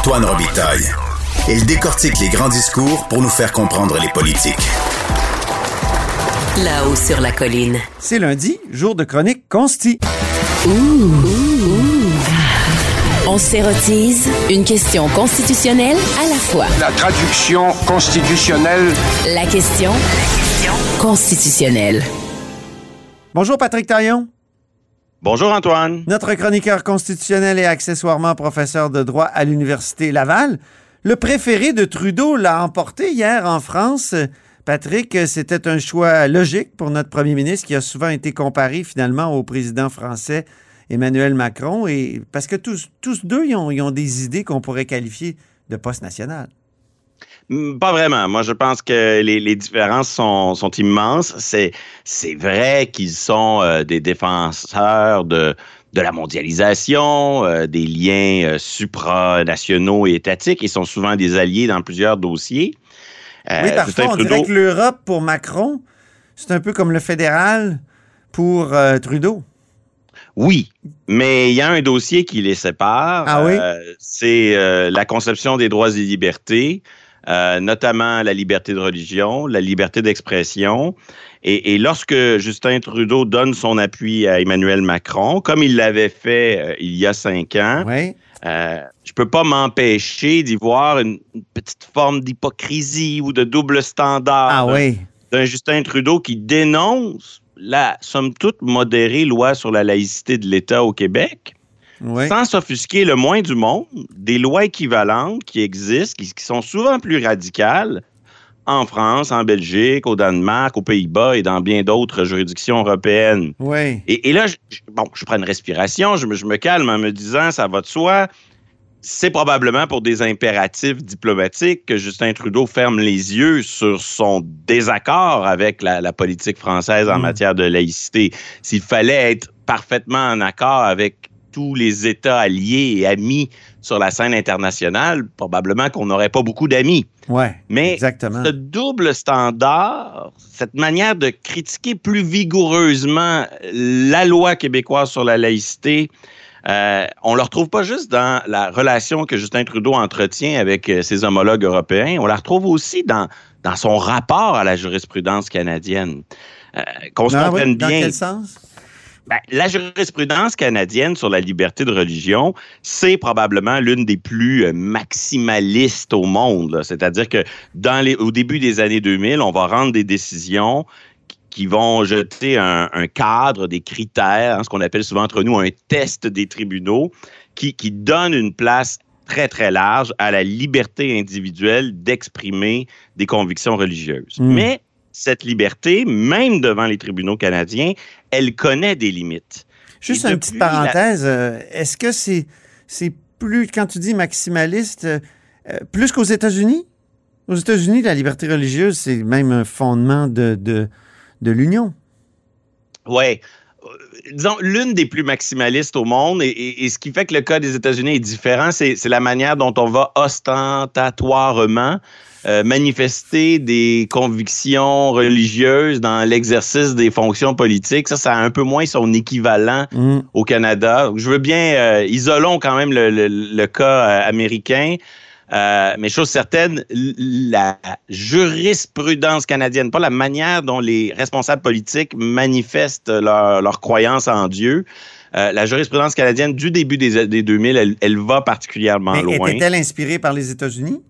Antoine Robitaille. Il décortique les grands discours pour nous faire comprendre les politiques. Là-haut sur la colline. C'est lundi, jour de chronique consti. On s'érotise une question constitutionnelle à la fois. La traduction constitutionnelle. La question constitutionnelle. Bonjour Patrick Taillon. Bonjour Antoine. Notre chroniqueur constitutionnel et accessoirement professeur de droit à l'Université Laval. Le préféré de Trudeau l'a emporté hier en France. Patrick, c'était un choix logique pour notre premier ministre qui a souvent été comparé finalement au président français Emmanuel Macron, et parce que tous, tous deux, ils ont, ils ont des idées qu'on pourrait qualifier de poste national. Mm, Pas vraiment. Moi, je pense que les, les différences sont, sont immenses. C'est, c'est vrai qu'ils sont euh, des défenseurs de, de la mondialisation, euh, des liens euh, supranationaux et étatiques. Ils sont souvent des alliés dans plusieurs dossiers. Oui, parfois, on Trudeau- dirait que l'Europe, pour Macron, c'est un peu comme le fédéral pour Trudeau. Oui, mais il y a un dossier qui les sépare. Ah oui? C'est la conception des droits et libertés, euh, notamment la liberté de religion, la liberté d'expression. Et, et lorsque Justin Trudeau donne son appui à Emmanuel Macron, comme il l'avait fait euh, il y a cinq ans, euh, je peux pas m'empêcher d'y voir une, une petite forme d'hypocrisie ou de double standard Ah oui. d'un Justin Trudeau qui dénonce la, somme toute, modérée loi sur la laïcité de l'État au Québec, Sans s'offusquer le moins du monde des lois équivalentes qui existent, qui, qui sont souvent plus radicales en France, en Belgique, au Danemark, aux Pays-Bas et dans bien d'autres juridictions européennes. Oui. Et, et là, je, bon, je prends une respiration, je me, je me calme en me disant, ça va de soi. C'est probablement pour des impératifs diplomatiques que Justin Trudeau ferme les yeux sur son désaccord avec la, la politique française en Mm. matière de laïcité. S'il fallait être parfaitement en accord avec tous les États alliés et amis sur la scène internationale, probablement qu'on n'aurait pas beaucoup d'amis. Oui. Mais Exactement. ce double standard, cette manière de critiquer plus vigoureusement la loi québécoise sur la laïcité, euh, on le retrouve pas juste dans la relation que Justin Trudeau entretient avec euh, ses homologues européens, on la retrouve aussi dans, dans son rapport à la jurisprudence canadienne. Euh, Qu'on se Ah oui, comprenne Dans bien. quel sens? Ben, la jurisprudence canadienne sur la liberté de religion, c'est probablement l'une des plus euh, maximalistes au monde. C'est-à-dire que dans les, au début des années 2000, on va rendre des décisions qui- vont jeter un, un cadre, des critères, hein, ce qu'on appelle souvent entre nous un test des tribunaux, qui, qui donne une place très, très large à la liberté individuelle d'exprimer des convictions religieuses. Mm. Mais cette liberté, même devant les tribunaux canadiens, elle connaît des limites. Juste une petite parenthèse. euh, Est-ce que c'est c'est plus, quand tu dis maximaliste, euh, euh, plus qu'aux États-Unis? Aux États-Unis, la liberté religieuse, c'est même un fondement de, de, de l'Union. Euh, Disons, l'une des plus maximalistes au monde, et, et- et ce qui fait que le cas des États-Unis est différent, c'est c'est la manière dont on va ostentatoirement euh, manifester des convictions religieuses dans l'exercice des fonctions politiques. Ça, ça a un peu moins son équivalent Mm. au Canada. Je veux bien, euh, isolons quand même le, le- le cas euh, américain. Euh, mais chose certaine, la jurisprudence canadienne, pas la manière dont les responsables politiques manifestent leur, leur croyance en Dieu, euh, la jurisprudence canadienne du début des années 2000, elle, elle va particulièrement Mais loin. était-elle inspirée par les États-Unis?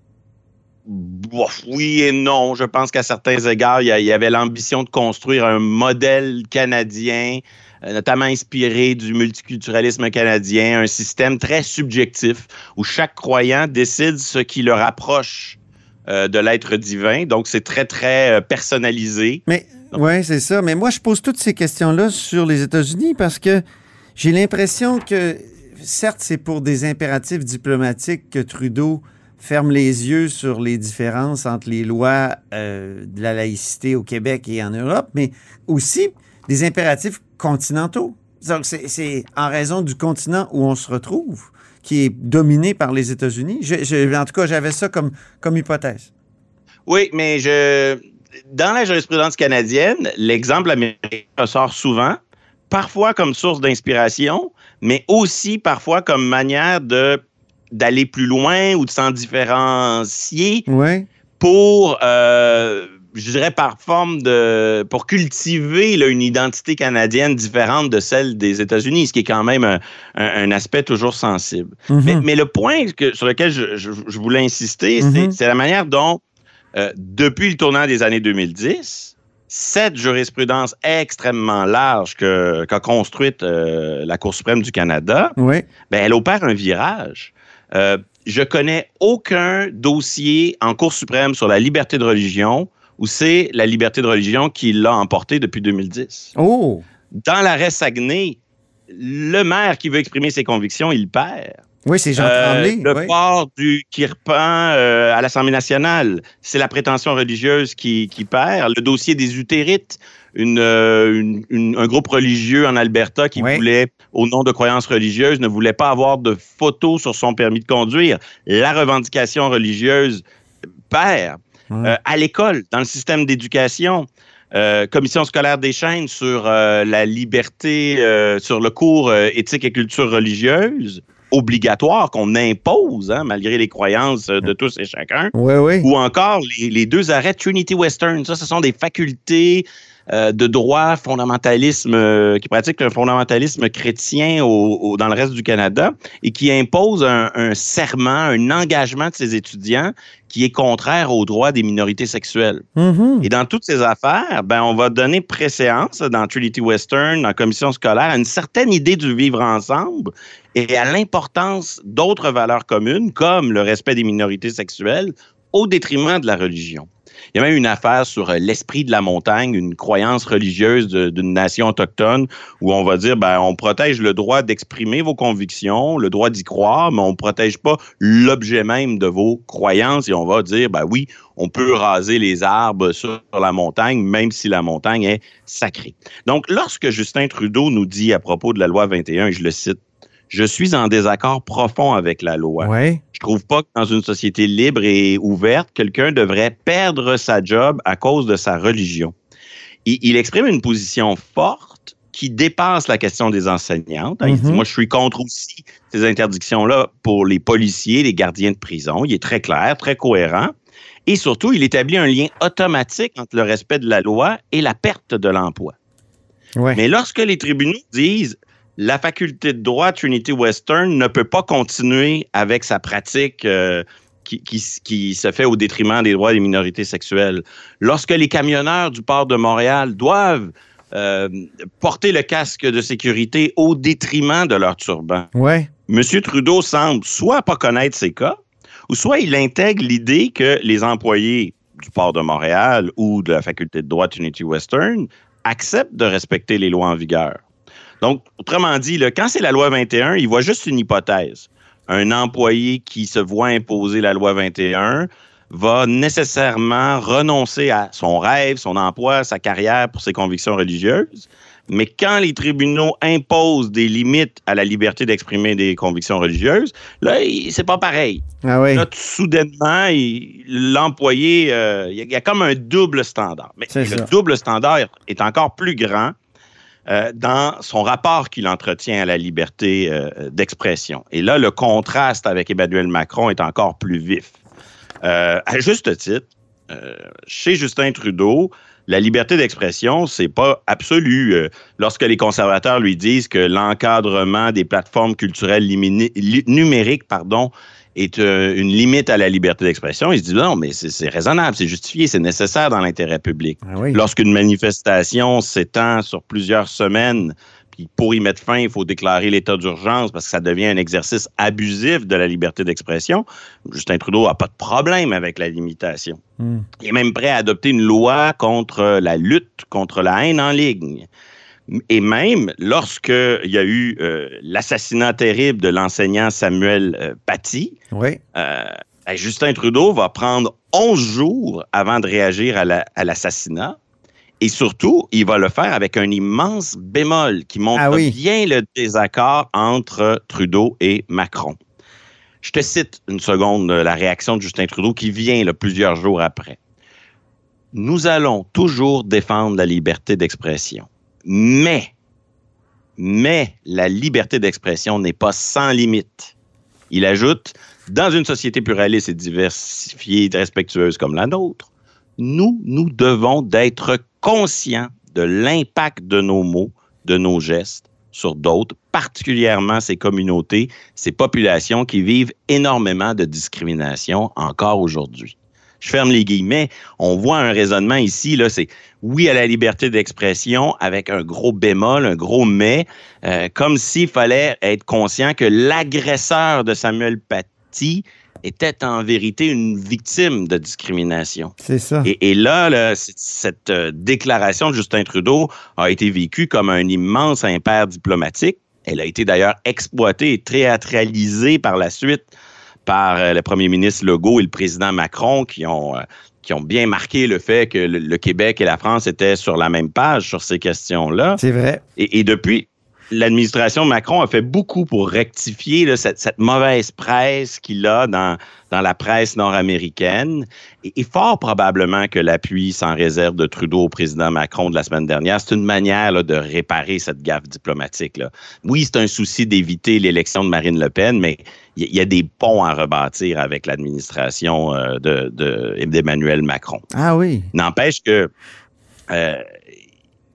Oui et non. Je pense qu'à certains égards, il y, a- il y avait l'ambition de construire un modèle canadien, euh, notamment inspiré du multiculturalisme canadien, un système très subjectif où chaque croyant décide ce qui le rapproche euh, de l'être divin. Donc, c'est très, très euh, personnalisé. Mais oui, c'est ça. Mais moi, je pose toutes ces questions-là sur les États-Unis parce que j'ai l'impression que, certes, c'est pour des impératifs diplomatiques que Trudeau ferme les yeux sur les différences entre les lois euh, de la laïcité au Québec et en Europe, mais aussi des impératifs continentaux. C'est en raison du continent où on se retrouve qui est dominé par les États-Unis. En tout cas, j'avais ça comme, comme hypothèse. Oui, mais je, dans la jurisprudence canadienne, l'exemple américain ressort souvent, parfois comme source d'inspiration, mais aussi parfois comme manière de d'aller plus loin ou de s'en différencier Ouais. pour, euh, je dirais, par forme de. pour cultiver là, une identité canadienne différente de celle des États-Unis, ce qui est quand même un, aspect toujours sensible. Mhm. Mais, mais le point que- sur lequel je, je- je voulais insister, c'est- Mhm. c'est la manière dont, euh, depuis le tournant des années 2010, cette jurisprudence extrêmement large qu'a construite euh, la Cour suprême du Canada, ben, elle opère un virage. Euh, je connais aucun dossier en Cour suprême sur la liberté de religion où c'est la liberté de religion qui l'a emporté depuis 2010. Oh. Dans l'arrêt Saguenay, le maire qui veut exprimer ses convictions, il perd. Oui, c'est Jean Euh, Tremblay. le ouais. port du kirpan euh, à l'Assemblée nationale, c'est la prétention religieuse qui, qui perd. Le dossier des utérites, une, euh, une- une- un groupe religieux en Alberta qui voulait, au nom de croyances religieuses, ne voulait pas avoir de photos sur son permis de conduire. La revendication religieuse perd. Euh, à l'école, dans le système d'éducation, euh, commission scolaire des chaînes sur euh, la liberté, sur le cours éthique et culture religieuse obligatoire qu'on impose, hein, malgré les croyances de tous et chacun. Ouais, ouais. Ou encore les, les deux arrêts Trinity Western. Ça, ce sont des facultés euh, de droit fondamentalisme euh, qui pratiquent un fondamentalisme chrétien au- au- dans le reste du Canada et qui imposent un, un serment, un engagement de ses étudiants qui est contraire aux droits des minorités sexuelles. Mhm. Et dans toutes ces affaires, ben, on va donner préséance dans Trinity Western, en commission scolaire, à une certaine idée du vivre ensemble et à l'importance d'autres valeurs communes, comme le respect des minorités sexuelles, au détriment de la religion. Il y a même une affaire sur euh, l'esprit de la montagne, une croyance religieuse d'une nation autochtone, où on va dire, ben, on protège le droit d'exprimer vos convictions, le droit d'y croire, mais on ne protège pas l'objet même de vos croyances. Et on va dire, ben oui, on peut raser les arbres sur la montagne, même si la montagne est sacrée. Donc, lorsque Justin Trudeau nous dit à propos de la loi 21, je le cite, je suis en désaccord profond avec la loi. Ouais. Je trouve pas que dans une société libre et ouverte, quelqu'un devrait perdre sa job à cause de sa religion. Il, il exprime une position forte qui dépasse la question des enseignantes. Il dit, Mhm. moi, je suis contre aussi ces interdictions-là pour les policiers, les gardiens de prison. Il est très clair, très cohérent. Et surtout, il établit un lien automatique entre le respect de la loi et la perte de l'emploi. Ouais. Mais lorsque les tribunaux disent la faculté de droit Trinity Western ne peut pas continuer avec sa pratique euh, qui, qui, qui se fait au détriment des droits des minorités sexuelles, lorsque les camionneurs du port de Montréal doivent euh, porter le casque de sécurité au détriment de leur turban, Ouais. M. Trudeau semble soit pas connaître ces cas, ou soit il intègre l'idée que les employés du port de Montréal ou de la faculté de droit Trinity Western acceptent de respecter les lois en vigueur. Donc, autrement dit, là, quand c'est la loi 21, il voit juste une hypothèse. Un employé qui se voit imposer la loi 21 va nécessairement renoncer à son rêve, son emploi, sa carrière pour ses convictions religieuses. Mais quand les tribunaux imposent des limites à la liberté d'exprimer des convictions religieuses, là, c'est pas pareil. Ah ouais. Là, tout soudainement, il- l'employé, euh, il y, a- il y a comme un double standard. Mais le ça. double standard est encore plus grand euh, dans son rapport qu'il entretient à la liberté euh, d'expression. Et là, le contraste avec Emmanuel Macron est encore plus vif. Euh, à juste titre, chez Justin Trudeau, la liberté d'expression, c'est pas absolu. Lorsque les conservateurs lui disent que l'encadrement des plateformes culturelles numériques, pardon, est euh, une limite à la liberté d'expression, il se dit non, mais c'est raisonnable, c'est justifié, c'est nécessaire dans l'intérêt public. Ah oui. Lorsqu'une manifestation s'étend sur plusieurs semaines, puis pour y mettre fin, il faut déclarer l'état d'urgence parce que ça devient un exercice abusif de la liberté d'expression, Justin Trudeau n'a pas de problème avec la limitation. Hmm. Il est même prêt à adopter une loi contre la lutte contre la haine en ligne. Et même lorsqu'il y a eu euh, l'assassinat terrible de l'enseignant Samuel euh, Paty, euh, ben, Justin Trudeau va prendre 11 jours avant de réagir à la- à l'assassinat. et surtout, il va le faire avec un immense bémol qui montre Ah oui. bien le désaccord entre Trudeau et Macron. Je te cite une seconde la réaction de Justin Trudeau qui vient là, plusieurs jours après. Nous allons toujours défendre la liberté d'expression. Mais, mais la liberté d'expression n'est pas sans limite. Il ajoute, dans une société pluraliste et diversifiée, respectueuse comme la nôtre, nous, nous devons d'être conscients de l'impact de nos mots, de nos gestes sur d'autres, particulièrement ces communautés, ces populations qui vivent énormément de discrimination encore aujourd'hui. Je ferme les guillemets. On voit un raisonnement ici, là, c'est oui à la liberté d'expression avec un gros bémol, un gros mais, euh, comme s'il fallait être conscient que l'agresseur de Samuel Paty était en vérité une victime de discrimination. C'est ça. Et, et là, là, cette euh, déclaration de Justin Trudeau a été vécue comme un immense impair diplomatique. Elle a été d'ailleurs exploitée et théâtralisée par la suite par euh, le premier ministre Legault et le président Macron qui ont, euh, qui ont bien marqué le fait que le, le, Québec et la France étaient sur la même page sur ces questions-là. C'est vrai. Et, et depuis, l'administration Macron a fait beaucoup pour rectifier là, cette, cette, mauvaise presse qu'il a dans, dans la presse nord-américaine. Et, et, fort probablement que l'appui sans réserve de Trudeau au président Macron de la semaine dernière, c'est une manière là, de réparer cette gaffe diplomatique. Là. Oui, c'est un souci d'éviter l'élection de Marine Le Pen, mais il y, a des ponts à rebâtir avec l'administration d'Emmanuel de, Macron. Ah oui. N'empêche que euh,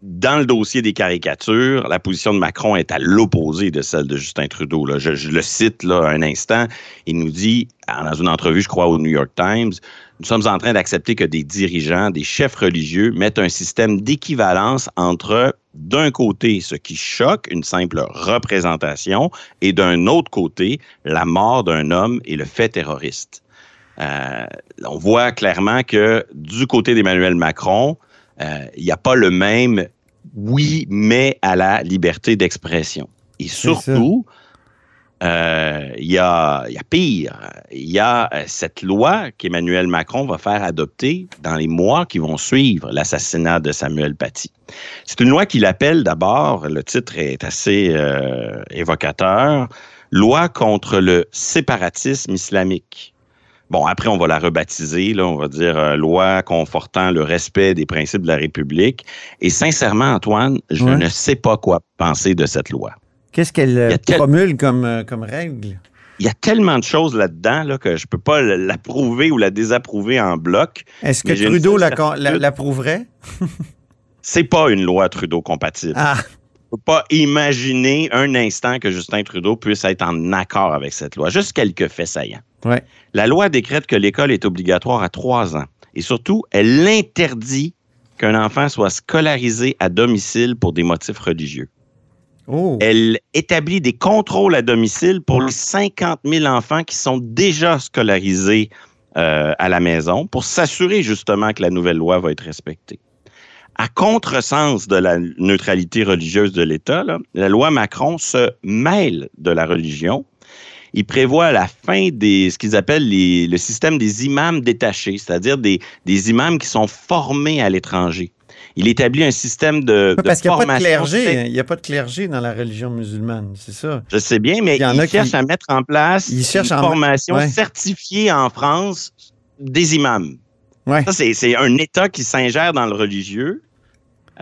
dans le dossier des caricatures, la position de Macron est à l'opposé de celle de Justin Trudeau. Je, le cite là un instant. Il nous dit, dans une entrevue, je crois, au New York Times, nous sommes en train d'accepter que des dirigeants, des chefs religieux mettent un système d'équivalence entre, d'un côté, ce qui choque, une simple représentation, et d'un autre côté, la mort d'un homme et le fait terroriste. Euh, on voit clairement que du côté d'Emmanuel Macron, il euh, n'y a pas le même oui, mais à la liberté d'expression. Et surtout, il euh, y, a, y, a, pire. Il y a euh, cette loi qu'Emmanuel Macron va faire adopter dans les mois qui vont suivre l'assassinat de Samuel Paty. C'est une loi qu'il appelle d'abord, le titre est assez euh, évocateur, Loi contre le séparatisme islamique. Bon, après, on va la rebaptiser, là, on va dire euh, loi confortant le respect des principes de la République. Et sincèrement, Antoine, je ouais. ne sais pas quoi penser de cette loi. Qu'est-ce qu'elle tel... promulgue comme, euh, comme règle? Il y a tellement de choses là-dedans là, que je ne peux pas l'approuver ou la désapprouver en bloc. Est-ce que Trudeau l'approuverait? C'est pas une loi Trudeau compatible. Ah. Peut pas imaginer un instant que Justin Trudeau puisse être en accord avec cette loi. Juste quelques faits saillants. Ouais. La loi décrète que l'école est obligatoire à trois ans. Et surtout, elle interdit qu'un enfant soit scolarisé à domicile pour des motifs religieux. Oh. Elle établit des contrôles à domicile pour les 50 000 enfants qui sont déjà scolarisés euh, à la maison pour s'assurer justement que la nouvelle loi va être respectée. À contresens de la neutralité religieuse de l'État, la loi Macron se mêle de la religion il prévoit la fin des ce qu'ils appellent les, le système des imams détachés, c'est-à-dire des, des imams qui sont formés à l'étranger. Il établit un système de, Parce de qu'il n'y a pas de clergé. Il n'y a pas de clergé dans la religion musulmane, c'est ça. Je sais bien, mais il, y en a cherche qui... à mettre en place il une formation ouais. certifiée en France des imams. Ouais. Ça, c'est un État qui s'ingère dans le religieux.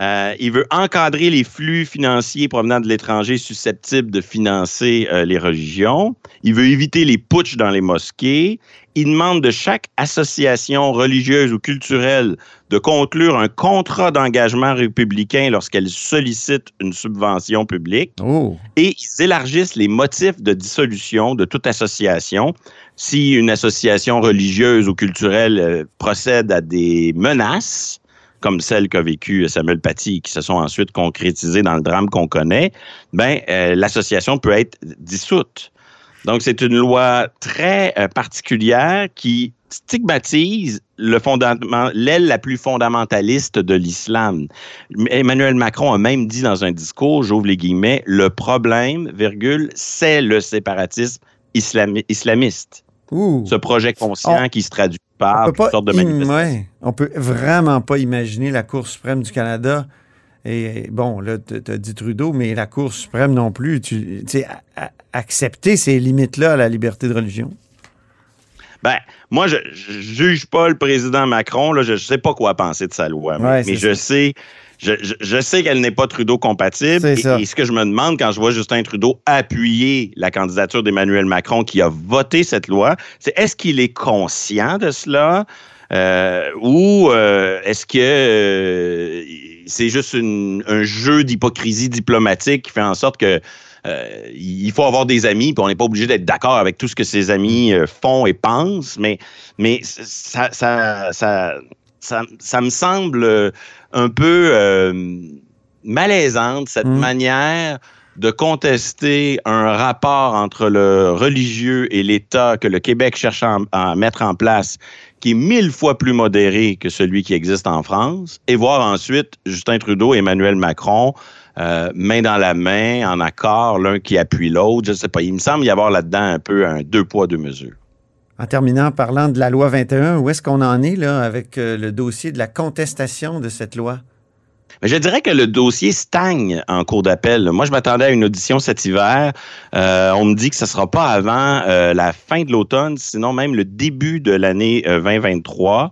Euh, il veut encadrer les flux financiers provenant de l'étranger susceptibles de financer euh, les religions. Il veut éviter les putschs dans les mosquées. Il demande de chaque association religieuse ou culturelle de conclure un contrat d'engagement républicain lorsqu'elle sollicite une subvention publique. Oh. Et ils élargissent les motifs de dissolution de toute association. Si une association religieuse ou culturelle euh, procède à des menaces, comme celle qu'a vécu Samuel Paty, qui se sont ensuite concrétisées dans le drame qu'on connaît, ben euh, l'association peut être dissoute. Donc c'est une loi très euh, particulière qui stigmatise l'aile la plus fondamentaliste de l'islam. Emmanuel Macron a même dit dans un discours, j'ouvre les guillemets, le problème, virgule, c'est le séparatisme islami islamiste. Ouh. Ce projet conscient On- qui se traduit par toutes pas sortes de manifestations. ouais. on peut vraiment pas imaginer la Cour suprême du Canada. Et bon, là, tu as dit Trudeau, mais la Cour suprême non plus. Tu sais, accepter ces limites-là à la liberté de religion. Ben, moi, je, je juge pas le président Macron. Là, je ne sais pas quoi penser de sa loi. Mais, Ouais, mais c'est je sais. Je, je- sais qu'elle n'est pas Trudeau compatible. Et, et ce que je me demande quand je vois Justin Trudeau appuyer la candidature d'Emmanuel Macron qui a voté cette loi, c'est est-ce qu'il est conscient de cela? Euh, ou euh, est-ce que euh, c'est juste une- un jeu d'hypocrisie diplomatique qui fait en sorte que euh, il faut avoir des amis, puis on n'est pas obligé d'être d'accord avec tout ce que ses amis euh, font et pensent, mais, mais ça, ça, ça, ça, ça me semble euh, un peu euh, malaisante, cette Mm. manière de contester un rapport entre le religieux et l'État que le Québec cherche à, à mettre en place, qui est mille fois plus modéré que celui qui existe en France, et voir ensuite Justin Trudeau et Emmanuel Macron euh, main dans la main, en accord, l'un qui appuie l'autre. Je ne sais pas. Il me semble y avoir là-dedans un peu un deux poids, deux mesures. En terminant, parlant de la loi 21, où est-ce qu'on en est là avec euh, le dossier de la contestation de cette loi? Mais je dirais que le dossier stagne en cours d'appel. Moi, je m'attendais à une audition cet hiver. Euh, on me dit que ce ne sera pas avant euh, la fin de l'automne, sinon même le début de l'année euh, 2023.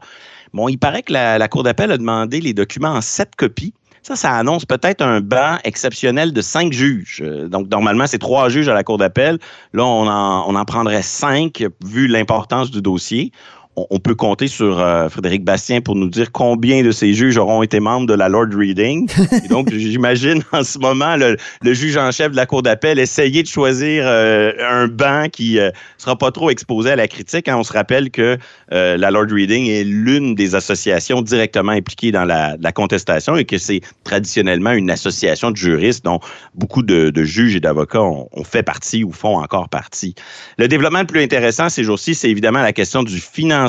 Bon, il paraît que la, la Cour d'appel a demandé les documents en sept copies. Ça, ça annonce peut-être un banc exceptionnel de cinq juges. Euh, Donc, normalement, c'est trois juges à la Cour d'appel. Là, on en, on en prendrait cinq, vu l'importance du dossier. On, on peut compter sur euh, Frédéric Bastien pour nous dire combien de ces juges auront été membres de la Lord Reading. Et donc, j'imagine en ce moment le, le juge en chef de la Cour d'appel essayer de choisir euh, un banc qui euh, sera pas trop exposé à la critique. Hein. On se rappelle que la Lord Reading est l'une des associations directement impliquées dans la, la contestation et que c'est traditionnellement une association de juristes dont beaucoup de, de juges et d'avocats ont, ont fait partie ou font encore partie. Le développement le plus intéressant ces jours-ci, c'est évidemment la question du financement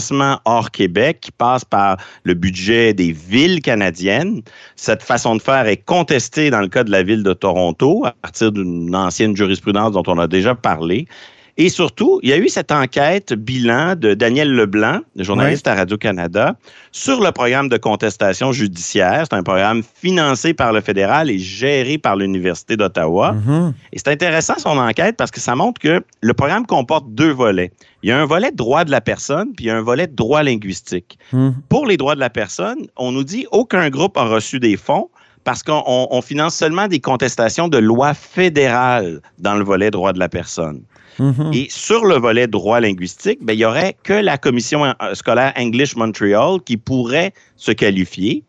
hors Québec qui passe par le budget des villes canadiennes. Cette façon de faire est contestée dans le cas de la ville de Toronto à partir d'une ancienne jurisprudence dont on a déjà parlé. Et surtout, il y a eu cette enquête bilan de Daniel Leblanc, le journaliste à Radio-Canada, sur le programme de contestation judiciaire. C'est un programme financé par le fédéral et géré par l'Université d'Ottawa. Mhm. Et c'est intéressant son enquête parce que ça montre que le programme comporte deux volets. Il y a un volet droit de la personne, puis il y a un volet droit linguistique. Mhm. Pour les droits de la personne, on nous dit aucun groupe a reçu des fonds parce qu'on on- on finance seulement des contestations de lois fédérales dans le volet droit de la personne. Mhm. Et sur le volet droit linguistique, ben, il n'y aurait que la commission euh, scolaire English Montreal qui pourrait se qualifier.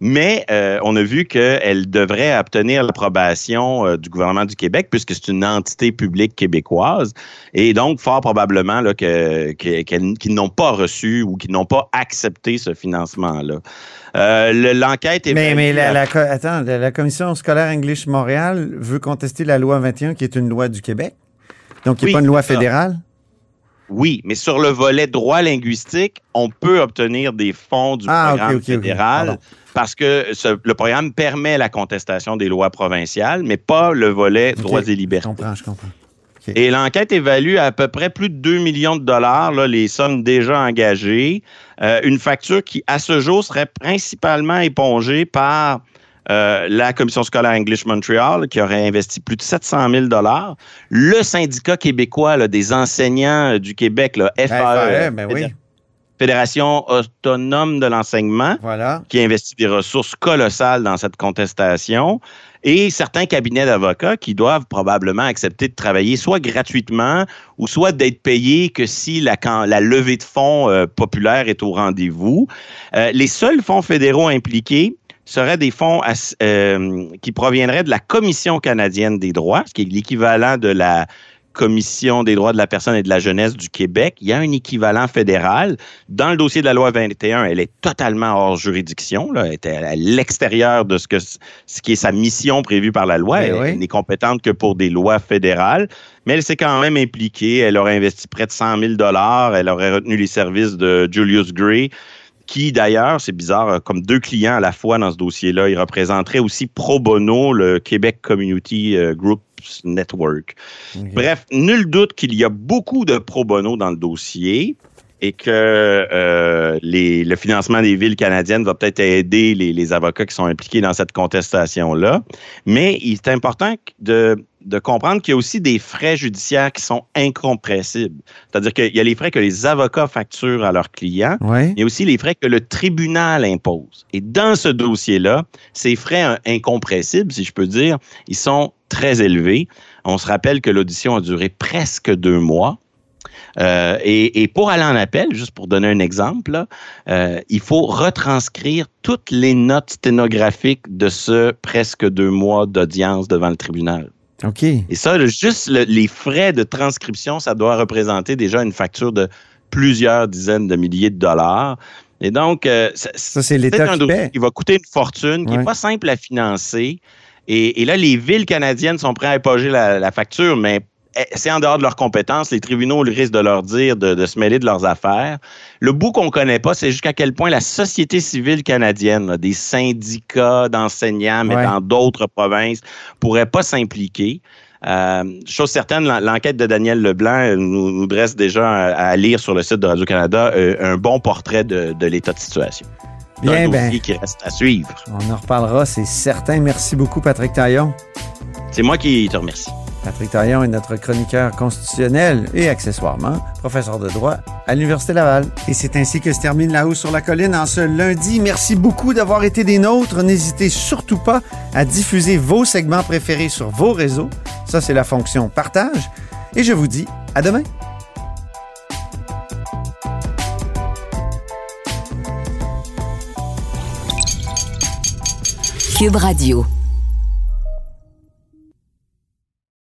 Mais euh, on a vu qu'elle devrait obtenir l'approbation euh, du gouvernement du Québec puisque c'est une entité publique québécoise. Et donc, fort probablement là, que- que- qu'elles- qu'ils n'ont pas reçu ou qu'ils n'ont pas accepté ce financement-là. Euh, le- L'enquête est... Mais, mais la, attends, la, Commission scolaire English Montréal veut contester la loi 21, qui est une loi du Québec. Donc, qui n'est Oui, pas une loi fédérale? Oui, mais sur le volet droit linguistique, on peut obtenir des fonds du Ah, programme fédéral parce que ce- le programme permet la contestation des lois provinciales, mais pas le volet droits et Je libertés. comprends, je comprends. Et l'enquête évalue à, peu près plus de 2 millions de dollars, là, les sommes déjà engagées. Euh, une facture qui, à ce jour, serait principalement épongée par euh, la Commission scolaire English Montreal, qui aurait investi plus de 700 000 dollars. Le syndicat québécois là, des enseignants euh, du Québec, là, FAE, ben oui. Fédération autonome de l'enseignement, Voilà. qui investit des ressources colossales dans cette contestation, et certains cabinets d'avocats qui doivent probablement accepter de travailler soit gratuitement ou soit d'être payés que si la, quand la levée de fonds euh, populaire est au rendez-vous. Euh, les seuls fonds fédéraux impliqués seraient des fonds euh, qui proviendraient de la Commission canadienne des droits, ce qui est l'équivalent de la Commission des droits de la personne et de la jeunesse du Québec. Il y a un équivalent fédéral. Dans le dossier de la loi 21, elle est totalement hors juridiction. Là. Elle est à l'extérieur de ce, que, ce qui est sa mission prévue par la loi. Ben elle oui. elle n'est compétente que pour des lois fédérales. Mais elle s'est quand même impliquée. Elle aurait investi près de 100 000 Elle aurait retenu les services de Julius Gray qui d'ailleurs, c'est bizarre, a comme deux clients à la fois dans ce dossier-là. Il représenterait aussi pro bono le Québec Community euh, Groups Network. Bref, nul doute qu'il y a beaucoup de pro bono dans le dossier. Et que euh, les, le financement des villes canadiennes va peut-être aider les, les, avocats qui sont impliqués dans cette contestation-là. Mais il est important de, de comprendre qu'il y a aussi des frais judiciaires qui sont incompressibles. C'est-à-dire qu'il y a les frais que les avocats facturent à leurs clients, Ouais. il y a aussi les frais que le tribunal impose. Et dans ce dossier-là, ces frais euh, incompressibles, si je peux dire, ils sont très élevés. On se rappelle que l'audition a duré presque deux mois. Euh, et, et pour aller en appel, juste pour donner un exemple, là, euh, il faut retranscrire toutes les notes sténographiques de ce presque deux mois d'audience devant le tribunal. OK. Et ça, juste le- les frais de transcription, ça doit représenter déjà une facture de plusieurs dizaines de milliers de dollars. Et donc, euh, ça- Ça, c'est l'État un qui paie. qui va coûter une fortune, qui Ouais. n'est pas simple à financer. Et, et là, les villes canadiennes sont prêtes à éponger la, la facture, mais c'est en dehors de leurs compétences. Les tribunaux le risquent de leur dire de, de se mêler de leurs affaires. Le bout qu'on ne connaît pas, c'est jusqu'à quel point la société civile canadienne, là, des syndicats d'enseignants, mais Ouais. dans d'autres provinces, pourraient pas s'impliquer. Euh, chose certaine, l'en- l'enquête de Daniel Leblanc nous, nous dresse déjà à, lire sur le site de Radio-Canada euh, un bon portrait de, de l'état de situation. Bien, un ben, dossier qui reste à suivre. on en reparlera, c'est certain. Merci beaucoup, Patrick Taillon. C'est moi qui te remercie. Patrick Taillon est notre chroniqueur constitutionnel et accessoirement professeur de droit à l'Université Laval. Et c'est ainsi que se termine La Hausse sur la Colline en ce lundi. Merci beaucoup d'avoir été des nôtres. N'hésitez surtout pas à diffuser vos segments préférés sur vos réseaux. Ça, c'est la fonction partage. Et je vous dis à demain. Cube Radio.